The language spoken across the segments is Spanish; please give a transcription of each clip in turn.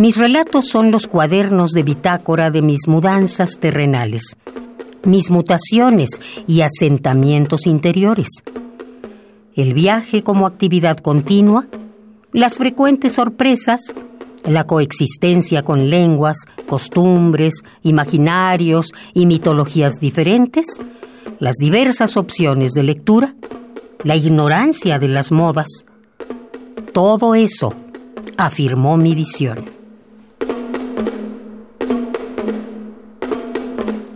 Mis relatos son los cuadernos de bitácora de mis mudanzas terrenales, mis mutaciones y asentamientos interiores. El viaje como actividad continua, las frecuentes sorpresas, la coexistencia con lenguas, costumbres, imaginarios y mitologías diferentes, las diversas opciones de lectura, la ignorancia de las modas. Todo eso afirmó mi visión.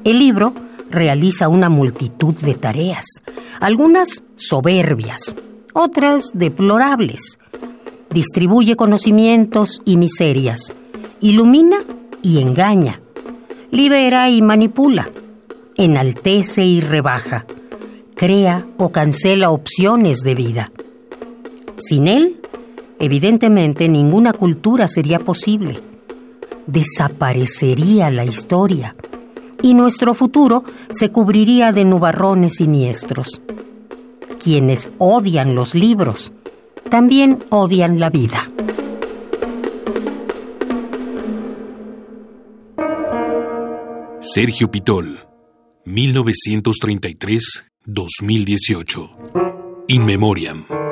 El libro realiza una multitud de tareas, algunas soberbias, otras deplorables. Distribuye conocimientos y miserias, ilumina y engaña, libera y manipula, enaltece y rebaja, crea o cancela opciones de vida. Sin él, evidentemente ninguna cultura sería posible. Desaparecería la historia y nuestro futuro se cubriría de nubarrones siniestros. Quienes odian los libros también odian la vida. Sergio Pitol, 1933-2018. In Memoriam.